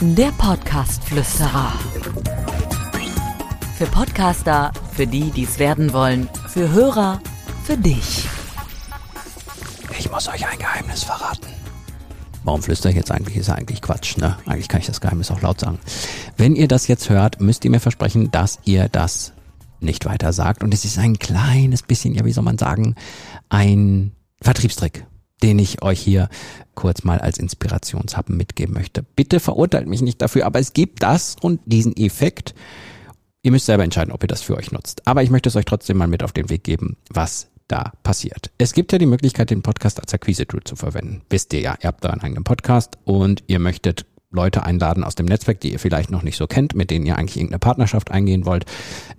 Der Podcast-Flüsterer. Für Podcaster, für die, die es werden wollen, für Hörer, für dich. Ich muss euch ein Geheimnis verraten. Warum flüstere ich jetzt eigentlich? Ist ja eigentlich Quatsch, ne? Eigentlich kann ich das Geheimnis auch laut sagen. Wenn ihr das jetzt hört, müsst ihr mir versprechen, dass ihr das nicht weiter sagt. Und es ist ein kleines bisschen, ja, wie soll man sagen, ein Vertriebstrick, den ich euch hier kurz mal als Inspirationshappen mitgeben möchte. Bitte verurteilt mich nicht dafür, aber es gibt das und diesen Effekt. Ihr müsst selber entscheiden, ob ihr das für euch nutzt. Aber ich möchte es euch trotzdem mal mit auf den Weg geben, was da passiert. Es gibt ja die Möglichkeit, den Podcast als Akquise-Tool zu verwenden. Wisst ihr ja, ihr habt da einen eigenen Podcast und ihr möchtet Leute einladen aus dem Netzwerk, die ihr vielleicht noch nicht so kennt, mit denen ihr eigentlich irgendeine Partnerschaft eingehen wollt.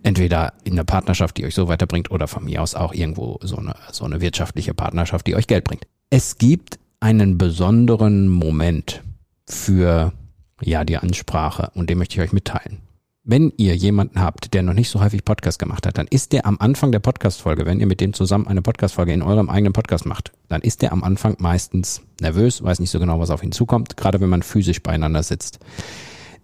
Entweder in eine Partnerschaft, die euch so weiterbringt, oder von mir aus auch irgendwo so eine, so eine wirtschaftliche Partnerschaft, die euch Geld bringt. Es gibt einen besonderen Moment für ja die Ansprache und den möchte ich euch mitteilen wenn ihr jemanden habt, der noch nicht so häufig Podcast gemacht hat, dann ist der am Anfang der Podcast-Folge, wenn ihr mit dem zusammen eine Podcast-Folge in eurem eigenen Podcast macht, dann ist der am Anfang meistens nervös, weiß nicht so genau, was auf ihn zukommt, gerade wenn man physisch beieinander sitzt.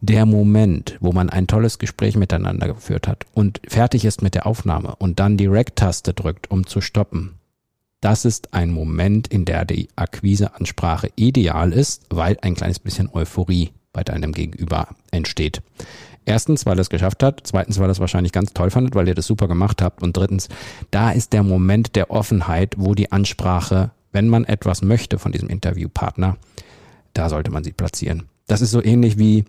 Der Moment, wo man ein tolles Gespräch miteinander geführt hat und fertig ist mit der Aufnahme und dann die Rec-Taste drückt, um zu stoppen, das ist ein Moment, in der die Akquiseansprache ideal ist, weil ein kleines bisschen Euphorie bei deinem Gegenüber entsteht. Erstens, weil er es geschafft hat. Zweitens, weil er es wahrscheinlich ganz toll fandet, weil ihr das super gemacht habt. Und drittens, da ist der Moment der Offenheit, wo die Ansprache, wenn man etwas möchte von diesem Interviewpartner, da sollte man sie platzieren. Das ist so ähnlich wie,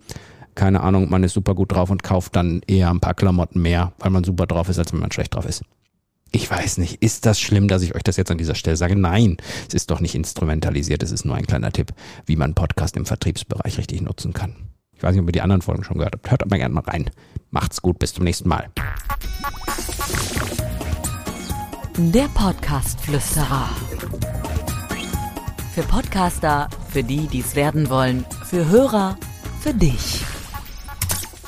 keine Ahnung, man ist super gut drauf und kauft dann eher ein paar Klamotten mehr, weil man super drauf ist, als wenn man schlecht drauf ist. Ich weiß nicht, ist das schlimm, dass ich euch das jetzt an dieser Stelle sage? Nein, es ist doch nicht instrumentalisiert, es ist nur ein kleiner Tipp, wie man Podcast im Vertriebsbereich richtig nutzen kann. Ich weiß nicht, ob ihr die anderen Folgen schon gehört habt. Hört aber gerne mal rein. Macht's gut, bis zum nächsten Mal. Der Podcast-Flüsterer. Für Podcaster, für die, die es werden wollen, für Hörer, für dich.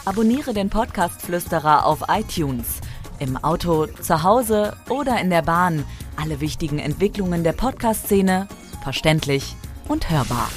Abonniere den Podcast-Flüsterer auf iTunes, im Auto, zu Hause oder in der Bahn. Alle wichtigen Entwicklungen der Podcast-Szene verständlich und hörbar.